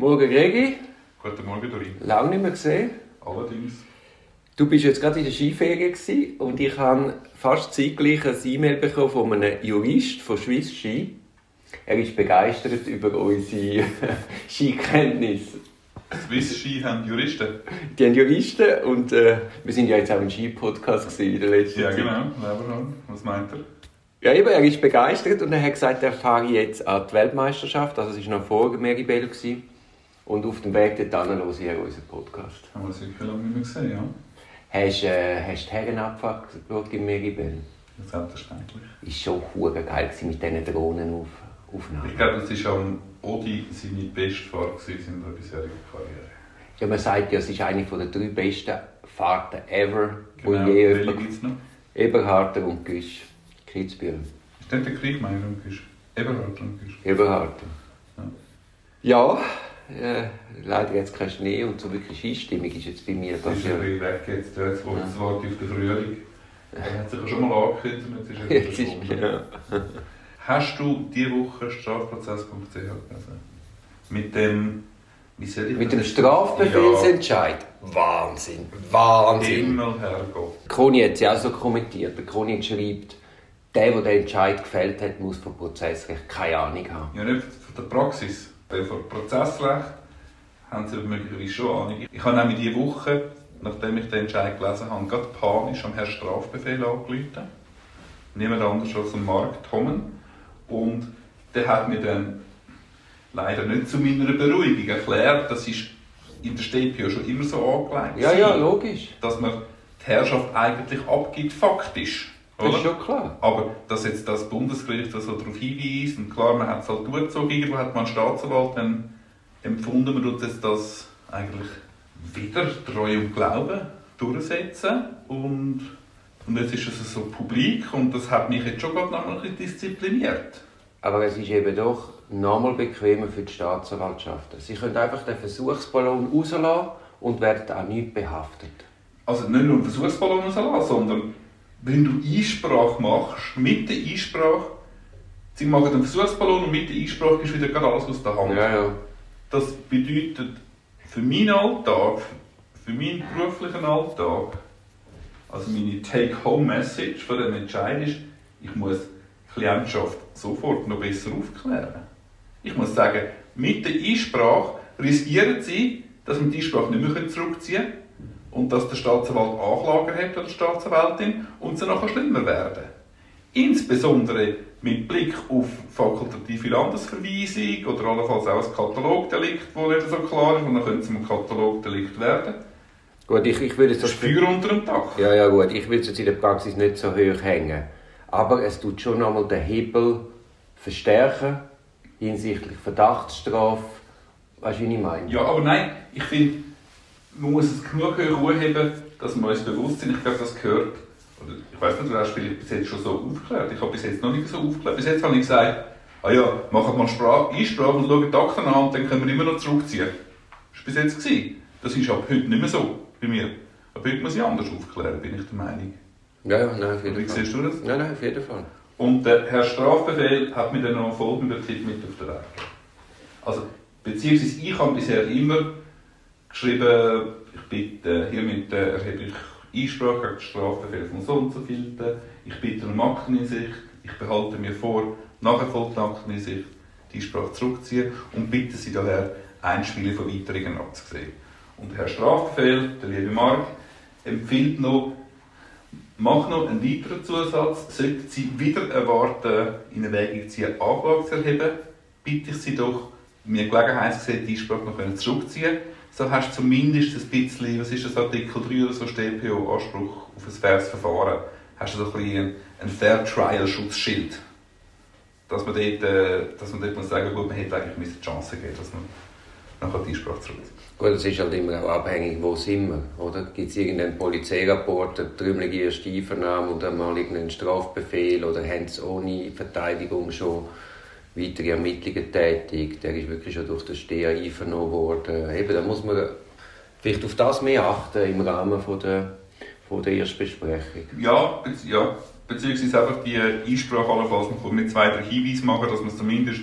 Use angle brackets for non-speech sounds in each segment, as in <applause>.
Morgen Regi, Guten Morgen, Dorin. lange nicht mehr gesehen. Allerdings. Du bist jetzt gerade in der Skiferie und ich habe fast zeitgleich ein E-Mail bekommen von einem Jurist von Swiss Ski. Er ist begeistert über unsere <laughs> Skikenntnisse. Swiss Ski haben Juristen. Die haben Juristen und äh, wir sind ja jetzt auch im Ski-Podcast in der letzten Ja, genau. Leberhorn. Was meint er? Ja, eben, er ist begeistert und er hat gesagt, er fahre jetzt an die Weltmeisterschaft. Also es war noch vor Meribel. gewesen. Und auf dem Weg dorthin höre ich unseren Podcast. Haben wir das wirklich lange nicht mehr gesehen, ja? Hast du äh, hast die Herrenabfahrt geschaut in Meribel? Ja, Selbstverständlich. Ist schon hure geil mit diesen Drohnenaufnahmen. Ich glaube, das war am Odi seine beste Fahrt in seiner bisherigen Karriere. Ja, man sagt ja, es ist eine der drei besten Fahrten ever, Genau. die je jemand... gibt es noch? Eberharter und Güsch. Kitzbühel. Ist nicht der Kriegmeier und Güsch? Eberhard und Güsch. Eberharter. Ja, äh, leider jetzt kein Schnee und so wirklich Skistimmung ist jetzt bei mir Das ist ja... bisschen weg jetzt. Jetzt Ja. ja. auf den Frühling. Er hat sich ja schon mal angekündigt und jetzt ist er verschwunden. ja. Hast du diese Woche strafprozess.ch gelesen? Mit dem... Mit dem Strafbefehlsentscheid. Wahnsinn, Wahnsinn. Himmel, Herrgott. Kroni hat es ja auch so kommentiert. Der Kroni schreibt, der, der den Entscheid gefällt hat, muss vom Prozessrecht keine Ahnung haben. Ja, nicht von der Praxis. Von Prozessrecht haben sie möglicherweise schon Ahnung. Ich habe nämlich diese Woche, nachdem ich den Entscheid gelesen habe, gerade panisch am Herrn Strafbefehl angerufen. Niemand anders als am Mark Tommen. Und der hat mir dann leider nicht zu meiner Beruhigung erklärt, das ist in der StPO schon immer so angelegt. Ja, ja, logisch. Dass man die Herrschaft eigentlich abgibt, faktisch. Das ist schon klar. Aber dass jetzt das Bundesgericht also darauf hinweist, und klar, man hat es halt durchgezogen, irgendwo hat man einen Staatsanwalt dann empfunden, man tut jetzt das eigentlich wieder treu und Glauben durchsetzen und, und jetzt ist es so publik und das hat mich jetzt schon gerade noch mal ein bisschen diszipliniert. Aber es ist eben doch nochmal bequemer für die Staatsanwaltschaften. Sie können einfach den Versuchsballon rauslassen und werden auch nicht behaftet. Also nicht nur einen Versuchsballon rauslassen, sondern wenn du Einsprache machst, mit der Einsprache, sie machen den Versuchsballon und mit der Einsprache ist wieder gerade alles aus der Hand. Ja, ja. Das bedeutet für meinen Alltag, für meinen beruflichen Alltag, also meine Take-Home-Message von dem Entscheid ist, ich muss die Klientschaft sofort noch besser aufklären. Ich muss sagen, mit der Einsprache riskieren sie, dass man die Einsprache nicht mehr zurückziehen kann und dass der Staatsanwalt Anklager hat oder die Staatsanwältin und sie nachher schlimmer werden. Insbesondere mit Blick auf fakultative Landesverweisung oder allenfalls auch ein Katalogdelikt, das nicht so klar ist, und dann könnte es ein Katalogdelikt werden. Gut, ich, ich würde Das Feuer unter dem Dach. Ja, ja, gut. Ich würde es jetzt in der Praxis nicht so hoch hängen. Aber es tut schon einmal den Hebel verstärken hinsichtlich Verdachtsstrafe. Weißt du, wie ich meine? Ja, aber nein, ich finde, muss es genug hoch heben, dass man uns bewusst sind. Ich glaube, das gehört. Oder ich weiß nicht, du hast vielleicht bis jetzt schon so aufgeklärt. Ich habe bis jetzt noch nicht so aufgeklärt. Bis jetzt habe ich gesagt, ah ja, machen wir Sprach Einsprache und schauen die Akten an und dann können wir immer noch zurückziehen. Das war bis jetzt. Gewesen. Das ist ab heute nicht mehr so bei mir. Ab heute muss ich anders aufklären, bin ich der Meinung. Ja, ja, nein, auf Wie jeden Fall. siehst du das? Nein, nein, auf jeden Fall. Und der Herr Strafbefehl hat mir dann noch folgenden Tipp mit auf den Weg. Also, beziehungsweise ich habe bisher immer geschrieben, ich bitte hiermit äh, erhebe ich Einsprache gegen den Strafbefehl von so und so vielen. Ich bitte um Akteneinsicht. Ich behalte mir vor, nach erfolgter Akteneinsicht die Einsprache zurückzuziehen und bitte Sie daher, Einspiele von weiteren abzusehen. Und Herr Strafbefehl, der liebe Mark, empfiehlt noch, Mach noch einen weiteren Zusatz. Sollten Sie wieder erwarten, in Erwägung ziehen, Anklage zu erheben, bitte ich Sie doch, mir Gelegenheit zu sehen, die Einsprache noch zurückziehen So hast du zumindest ein bisschen, was ist das, Artikel 3 oder so, StPO, Anspruch auf ein faires Verfahren. Hast du so ein bisschen ein Fair Trial Schutzschild. Dass man dort, äh, dass man dort muss sagen gut, man hätte eigentlich die Chance geben dass man nachher die Einsprache zurückzieht. Gut, es ist halt immer auch abhängig, wo sind wir, oder? Gibt es irgendeinen Polizeirapport, eine trümmelige erste Einvernahme und einmal irgendeinen Strafbefehl oder haben sie ohne Verteidigung schon weitere Ermittlungen tätig? Der ist wirklich schon durch den Steher einvernommen worden. Eben, da muss man vielleicht auf das mehr achten im Rahmen von der, von der Erstbesprechung. Ja, ja, beziehungsweise einfach die Einsprache allenfalls noch mit zwei, drei Hinweisen machen, dass man es zumindest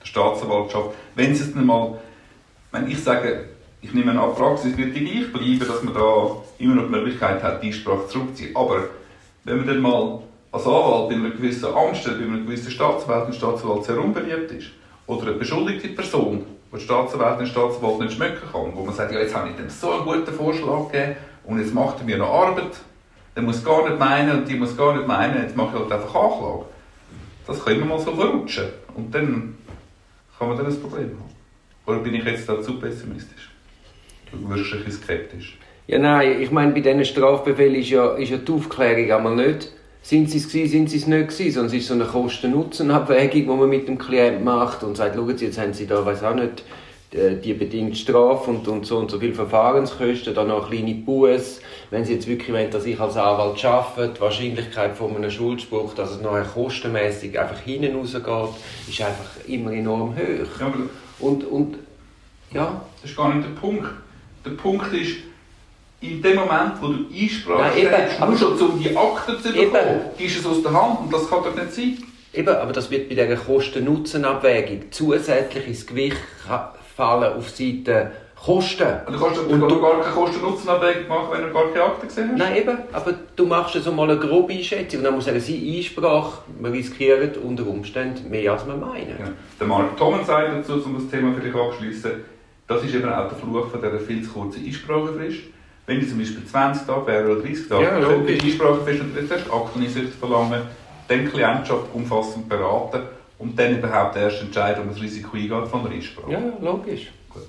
der Staatsanwaltschaft, wenn es dann mal, wenn ich sage, ich nehme an, die Praxis wird die gleich bleiben, dass man da immer noch die Möglichkeit hat, die Einsprache zurückzuziehen. Aber wenn man dann mal als Anwalt in einer gewissen Amtsstelle, bei einer gewissen Staatsanwalt und Staatsanwalt sehr unbeliebt ist, oder eine beschuldigte Person, die die Staatsanwalt und Staatsanwalt nicht schmecken kann, wo man sagt, ja, jetzt habe ich dem so einen guten Vorschlag gegeben und jetzt macht er mir noch Arbeit, der muss gar nicht meinen und die muss gar nicht meinen, jetzt mache ich halt einfach Anklage. Das kann immer mal so verrutschen und dann kann man dann ein Problem haben. Oder bin ich jetzt da zu pessimistisch? Du wirst ein bisschen skeptisch. Ja, nein, ich meine, bei diesen Strafbefehlen ist ja, ist ja die Aufklärung einmal nicht, sind sie es gewesen, sind sie es nicht gewesen, sondern es ist so eine Kosten-Nutzen-Abwägung, die man mit dem Klienten macht und sagt, schauen Sie, jetzt haben Sie da, weiß auch nicht, äh, die bedingte Strafe und, und so und so viel Verfahrenskosten, dann noch eine kleine Buß. Wenn Sie jetzt wirklich wollen, dass ich als Anwalt arbeite, die Wahrscheinlichkeit von einem Schuldspruch, dass es nachher kostenmäßig einfach hinten rausgeht, ist einfach immer enorm hoch. Ja, Und, und ja, das ist gar nicht der Punkt. Der Punkt ist, in dem Moment, wo du Einsprache stellst, aber- nur schon um die Akten zu Eben. bekommen, gibst du es aus der Hand und das kann doch nicht sein. Eben, aber das wird bei dieser Kosten-Nutzen-Abwägung zusätzlich ins Gewicht fallen auf Seite Kosten. Und du kannst, Und du du- gar keine Kosten-Nutzen-Abwägung machen, wenn du gar keine Akten gesehen hast. Nein, eben, aber du machst so mal eine grobe Einschätzung und dann muss er sie Einsprache, wir riskieren unter Umständen mehr als wir meinen. Ja. Der Mark Thoman sagt dazu, um das Thema vielleicht abzuschließen, das ist eben auch der Fluch von dieser viel zu kurzen Einsprachefrist. Wenn die zum Beispiel 20 Tage wäre oder 30 Tage, Ja, dann könnte logisch. die Einsprachefrist erst Akteneinsicht verlangen, dann Klientschaft umfassend beraten und dann überhaupt erst entscheiden, ob das Risiko eingeht von der Einsprache. Ja, logisch. Gut.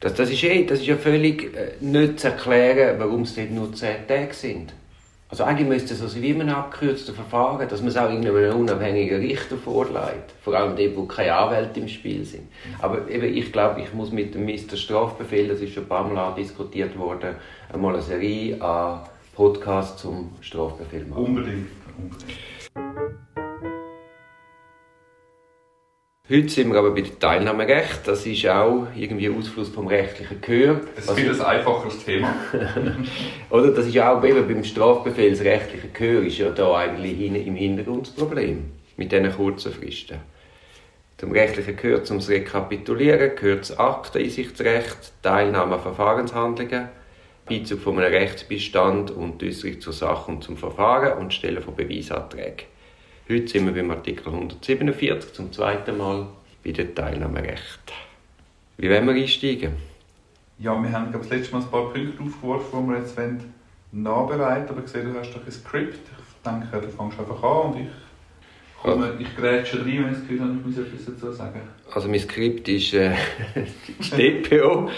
Das, das, ist eh, das ist ja völlig äh, nicht zu erklären, warum es dort nur 10 Tage sind. Also eigentlich müsste es so sein wie in einem Verfahren, dass man es auch irgendeinem unabhängigen Richter vorlegt. Vor allem dort, wo keine Anwälte im Spiel sind. Aber eben, ich glaube, ich muss mit dem Mr. Strafbefehl, das ist schon ein paar Mal diskutiert worden, einmal eine Serie an Podcasts zum Strafbefehl machen. Unbedingt. unbedingt. Heute sind wir aber bei dem Teilnahmerecht. Das ist auch irgendwie ein Ausfluss vom rechtlichen Gehör. Es ist viel ein einfacheres Thema. <laughs> Oder das ist auch eben beim Strafbefehl das rechtliche Gehör ist ja da eigentlich im Hintergrund das Problem mit diesen kurzen Fristen. Zum rechtlichen Gehör, zum Rekapitulieren, gehört das Akteneinsichtsrecht, Teilnahme an Verfahrenshandlungen, Beizug von einem Rechtsbestand und die Äußerung zur Sache und zum Verfahren und Stellen von Beweisanträgen. Heute sind wir beim Artikel 147 zum zweiten Mal bei dem Teilnahmerecht. Wie wollen wir einsteigen? Ja, wir haben glaube ich, das letzte Mal ein paar Punkte aufgeworfen, die wir jetzt wollen nachbereiten Aber ich sehe, du hast doch ein Skript. Ich denke, du fängst einfach an und ich komme, ich grätsche rein, wenn ich das Gefühl habe, ich muss etwas dazu sagen. Also mein Skript ist äh, <laughs> DPO.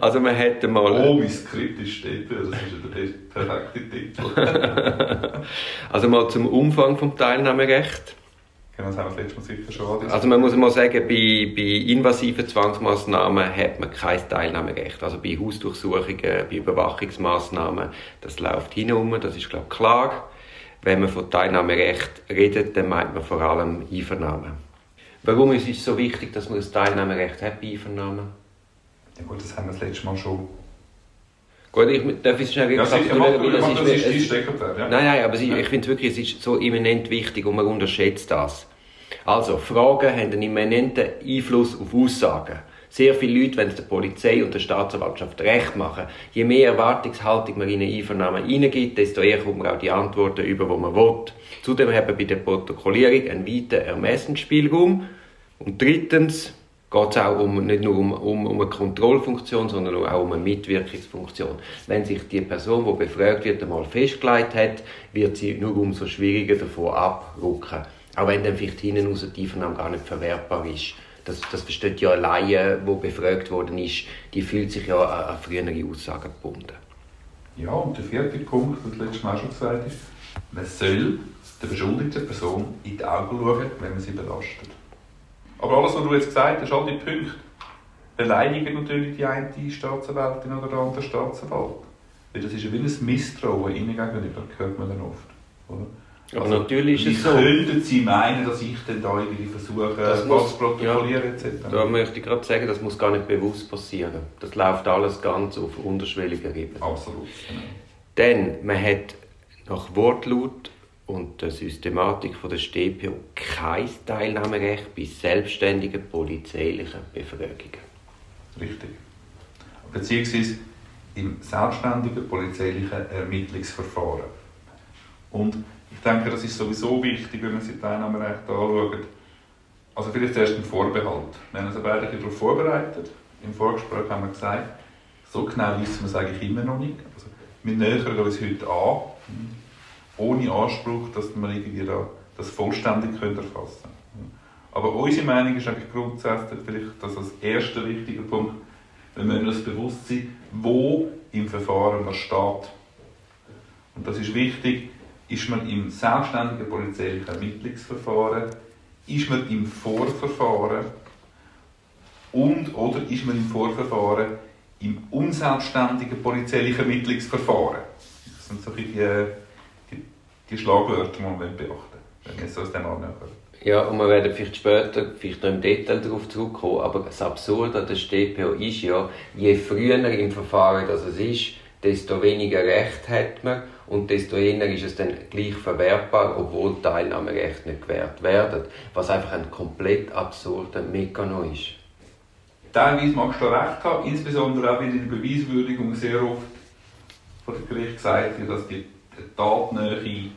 Also man hätte mal... Oh, mein Skript ist steht, das ist ja der perfekte Titel. <laughs> Also mal zum Umfang vom Teilnahmerecht. Genau, das haben wir das letzte Mal sicher schon. Also man muss mal sagen, bei, bei invasiven Zwangsmaßnahmen hat man kein Teilnahmerecht. Also bei Hausdurchsuchungen, bei Überwachungsmaßnahmen, das läuft hinein, das ist glaube ich klar. Wenn man von Teilnahmerecht redet, dann meint man vor allem Einvernahmen. Warum ist es so wichtig, dass man ein Teilnahmerecht hat bei Einvernahmen? ja gut, das haben wir das letzte Mal schon. Gut, ich darf es schnell Ja, rekapitulieren, das es- ja. Nein, nein, aber ich finde wirklich, es ist so eminent wichtig und man unterschätzt das. Also, Fragen haben einen immanenten Einfluss auf Aussagen. Sehr viele Leute wollen der Polizei und der Staatsanwaltschaft recht machen. Je mehr Erwartungshaltung man in eine Einvernahme hineingibt, desto eher kommt man auch die Antworten über, die man will. Zudem haben wir bei der Protokollierung einen weiten Ermessensspielraum. Und drittens geht es auch um, nicht nur um, um, um eine Kontrollfunktion, sondern auch um eine Mitwirkungsfunktion. Wenn sich die Person, die befragt wird, einmal festgelegt hat, wird sie nur umso schwieriger davon abrücken. Auch wenn dann vielleicht hinten raus die Einvernahme gar nicht verwertbar ist. Das, das versteht ja Laie, die befragt worden ist, die fühlt sich ja an, an frühere Aussagen gebunden. Ja, und der vierte Punkt, das letztes Mal schon gesagt ist, man soll der beschuldigten Person in die Augen schauen, wenn man sie belastet. Aber alles, was du jetzt gesagt hast, all die Punkte, beleidigen natürlich die eine Staatsanwältin oder der andere Staatsanwalt. Weil das ist ja wie ein Misstrauen ihnen gegenüber, hört man dann oft. Oder? Aber natürlich ist wie es so. könnten sie meinen, dass ich dann da irgendwie versuche, Das muss- zu protokollieren etc.? Da möchte ich gerade sagen, das muss gar nicht bewusst passieren. Das läuft alles ganz auf unterschwelliger Ebene. Absolut. Genau. Denn man hat nach Wortlaut und der Systematik von der StPO kein Teilnahmerecht bei selbstständigen polizeilichen Befragungen. Richtig. Beziehungsweise im selbstständigen polizeilichen Ermittlungsverfahren. Und ich denke, das ist sowieso wichtig, wenn man sich Teilnahmerecht anschaut. Also vielleicht erst ein Vorbehalt. Wir haben uns beide darauf vorbereitet. Im Vorgespräch haben wir gesagt, so genau wissen wir es eigentlich immer noch nicht. Also, wir nähern uns heute an, ohne Anspruch, dass wir irgendwie da das vollständig erfassen können. Aber unsere Meinung ist eigentlich grundsätzlich vielleicht das als erster wichtiger Punkt, wir müssen uns bewusst sein, wo im Verfahren man steht. Und das ist wichtig, ist man im selbstständigen polizeilichen Ermittlungsverfahren, ist man im Vorverfahren und oder ist man im Vorverfahren im unselbstständigen polizeilichen Ermittlungsverfahren. Das sind so die, die, die Schlagwörter, die man beachten wenn man es aus dem anhört. Ja, und wir werden vielleicht später vielleicht noch im Detail darauf zurückkommen, aber das Absurde an der StPO ist ja, je früher im Verfahren das es ist, desto weniger Recht hat man und desto eher ist es dann gleich verwertbar, obwohl Teilnahmerechte nicht gewährt werden. Was einfach ein komplett absurder Mechanismus ist. Teilweise magst du recht haben, insbesondere auch in der Beweiswürdigung sehr oft von dem Gericht gesagt wird, dass die Tatnähe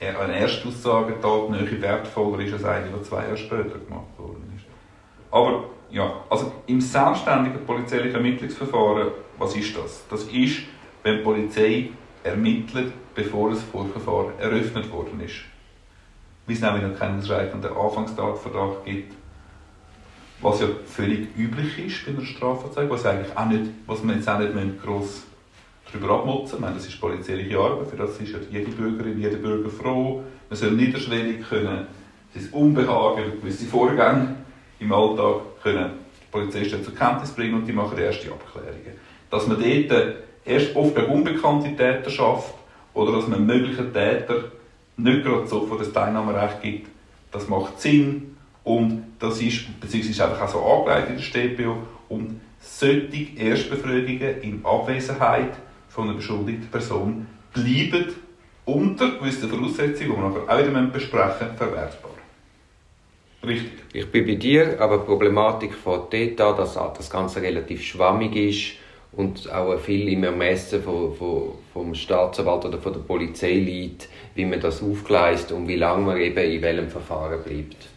eine Erstaussage Tatnähe wertvoller ist als eine, die zwei Jahre später gemacht worden ist. Aber ja, also im selbstständigen polizeilichen Ermittlungsverfahren, was ist das? Das ist, wenn die Polizei ermittelt, bevor das Vorverfahren eröffnet worden ist. Wie es nämlich noch keinen ausreichenden Anfangstatverdacht gibt, was ja völlig üblich ist bei einer Strafanzeige, was, eigentlich auch nicht, was man jetzt auch nicht gross darüber abmotzen müssen. Das ist polizeiliche Arbeit, für das ist ja jede Bürgerin, jeder Bürger froh. Man soll niederschwellig können sein Unbehagen über gewisse Vorgänge im Alltag können die Polizisten zur Kenntnis bringen und die machen erste Abklärungen. Dass man dort erst oft eine unbekannte Täter schafft oder dass man möglichen Täter nicht gerade sofort das Teilnahmerecht gibt, das macht Sinn und das ist, beziehungsweise einfach auch so angelegt in der StPO und solche Erstbefragungen in Abwesenheit von einer beschuldigten Person bleiben unter gewissen Voraussetzungen, die wir nachher auch wieder besprechen verwertbar. Richtig. Ich bin bei dir, aber die Problematik von dort dass das Ganze relativ schwammig ist und auch viel im Ermessen von, von, vom Staatsanwalt oder von der Polizei liegt, wie man das aufgleist und wie lange man eben in welchem Verfahren bleibt.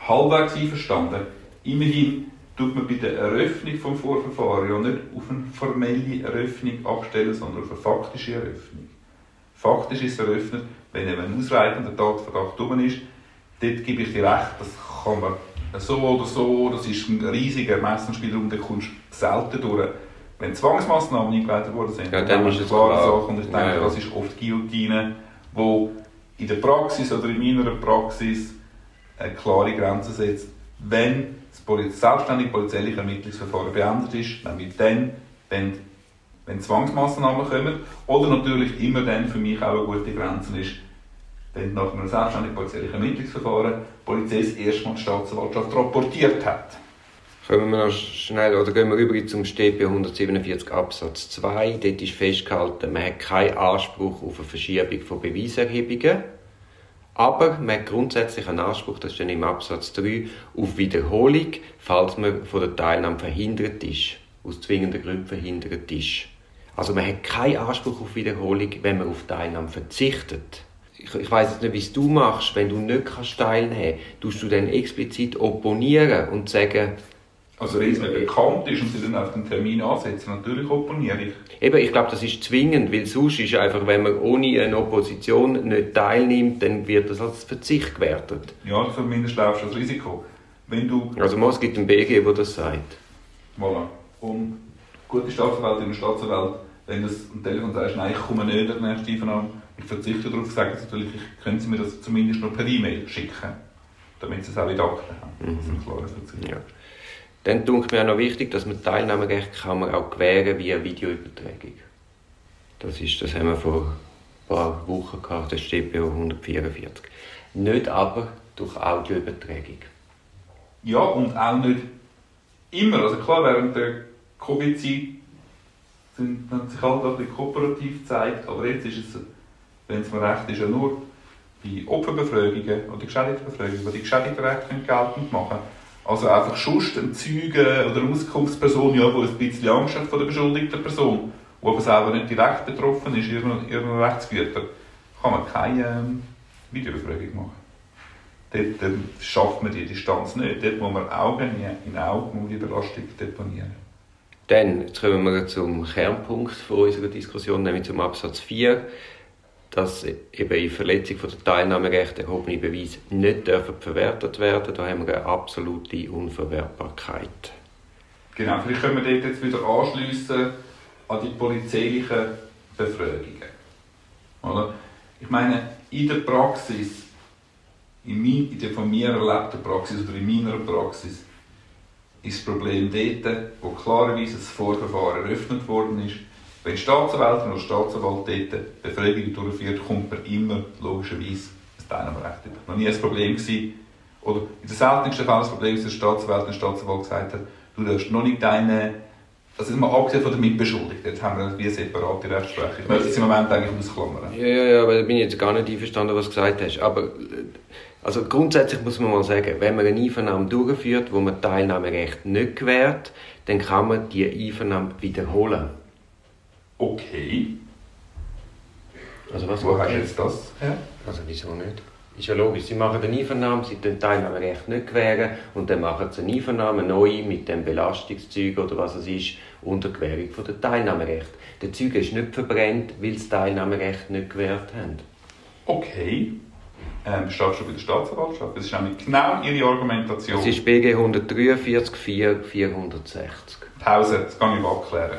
Halbwegs einverstanden. Immerhin tut man bei der Eröffnung des Vorverfahrens ja nicht auf eine formelle Eröffnung abstellen, sondern auf eine faktische Eröffnung. Faktisch ist eröffnet, wenn eben ein ausreichender Tatverdacht dumm ist. Dort gebe ich dir recht, das kann man so oder so, das ist ein riesiger Ermessensspielraum, da kommst selten durch. Wenn Zwangsmaßnahmen eingeleitet worden sind, ja, dann, ist es klare klar. Sache. Und ich denke, ja, ja. das ist oft Guillotine, wo in der Praxis oder in meiner Praxis eine klare Grenze setzt. Wenn das selbstständige polizeiliche Ermittlungsverfahren beendet ist, nämlich dann, wenn, wenn Zwangsmaßnahmen kommen, oder natürlich immer dann für mich auch eine gute Grenze ist, wenn nach einem selbstständigen polizeilichen Ermittlungsverfahren die Polizei das erste Mal die Staatsanwaltschaft rapportiert hat. Kommen wir noch schnell, oder gehen wir über zum StP 147 Absatz 2. Dort ist festgehalten, man hat keinen Anspruch auf eine Verschiebung von Beweiserhebungen. Aber man hat grundsätzlich einen Anspruch, das steht im Absatz 3, auf Wiederholung, falls man von der Teilnahme verhindert ist, aus zwingenden Gründen verhindert ist. Also man hat keinen Anspruch auf Wiederholung, wenn man auf Teilnahme verzichtet. Ich, ich weiß jetzt nicht, wie du machst, wenn du nicht teilnehmen kannst, tust du dann explizit opponieren und sagen, also wenn es mir bekannt ist und sie dann auf den Termin ansetzen, natürlich opponiere ich. Eben, ich glaube, das ist zwingend, weil sonst ist einfach, wenn man ohne eine Opposition nicht teilnimmt, dann wird das als Verzicht gewertet. Ja, zumindest laufst du das Risiko. Wenn du also es gibt einen BG, der das sagt. Voilà. Und gute Staatsanwältin und Staatsanwalt, wenn du am Telefon sagst, nein, ich komme nicht an den nächsten ich verzichte darauf, sagen sie natürlich, können sie mir das zumindest noch per E-Mail schicken, damit sie es auch in Akten haben. Mhm. Das ist ein klarer Verzicht. Ja. Dann denke mir auch noch wichtig, dass man Teilnahmerecht kann man auch gewähren via Videoübertragung. Das, ist, das haben wir vor ein paar Wochen gehabt, das bei 144. Nicht aber durch Audioübertragung. Ja, und auch nicht immer. Also klar, während der Covid-Zeit hat sich halt ein bisschen kooperativ gezeigt, aber jetzt ist es, wenn es mir recht ist, ja nur bei Opferbefragungen oder Geschädigtenbefragungen, die Geschädigten Recht geltend machen können Also einfach sonst ein Zeuge oder Auskunftsperson, ja, die ein bisschen Angst hat vor der beschuldigten Person, die aber selber nicht direkt betroffen ist, ihren Rechtsgüter, kann man keine ähm, Videobefragung machen. Dort ähm, schafft man die Distanz nicht. Dort muss man Augen in Augen die Belastung deponieren. Dann jetzt kommen wir zum Kernpunkt unserer Diskussion, nämlich zum Absatz 4 dass eben in Verletzung von der Teilnahmerechte erhobene Beweise nicht dürfen verwertet werden. Da haben wir eine absolute Unverwertbarkeit. Genau, vielleicht können wir dort jetzt wieder anschliessen an die polizeilichen Befragungen. Oder? Ich meine, in der Praxis, in, mein, in der von mir erlebten Praxis oder in meiner Praxis, ist das Problem dort, wo klarerweise das Vorverfahren eröffnet worden ist, wenn Staatsanwältin oder Staatsanwalt dort Befragungen durchführt, kommt man immer logischerweise ein Teilnahmerecht über. Noch nie ein Problem gewesen, oder in den seltensten Fällen das Problem, dass der Staatsanwalt und Staatsanwalt gesagt hat, du darfst noch nicht deine, also mal abgesehen von der Mitbeschuldigten, jetzt haben wir eine separate Rechtsprechung. Ich möchte es im Moment eigentlich ausklammern. Ja, ja, ja, aber da bin ich jetzt gar nicht einverstanden, was du gesagt hast. Aber also grundsätzlich muss man mal sagen, wenn man eine Einvernahme durchführt, wo man Teilnahmerecht nicht gewährt, dann kann man die Einvernahme wiederholen okay. Also was Wo hast du jetzt das her? Also wieso nicht? Ist ja logisch, sie machen eine Einvernahme, sie den Teilnahmerecht nicht gewähren und dann machen sie eine Einvernahme neu mit dem Belastungszeug oder was es ist, unter Gewährung von der Teilnahmerecht. Der Zeug ist nicht verbrennt, weil sie das Teilnahmerecht nicht gewährt haben. Okay. Ähm, steht schon bei der Staatsanwaltschaft. Das ist nämlich genau Ihre Argumentation. Das ist BG 143 4 460. Pause, das kann ich abklären.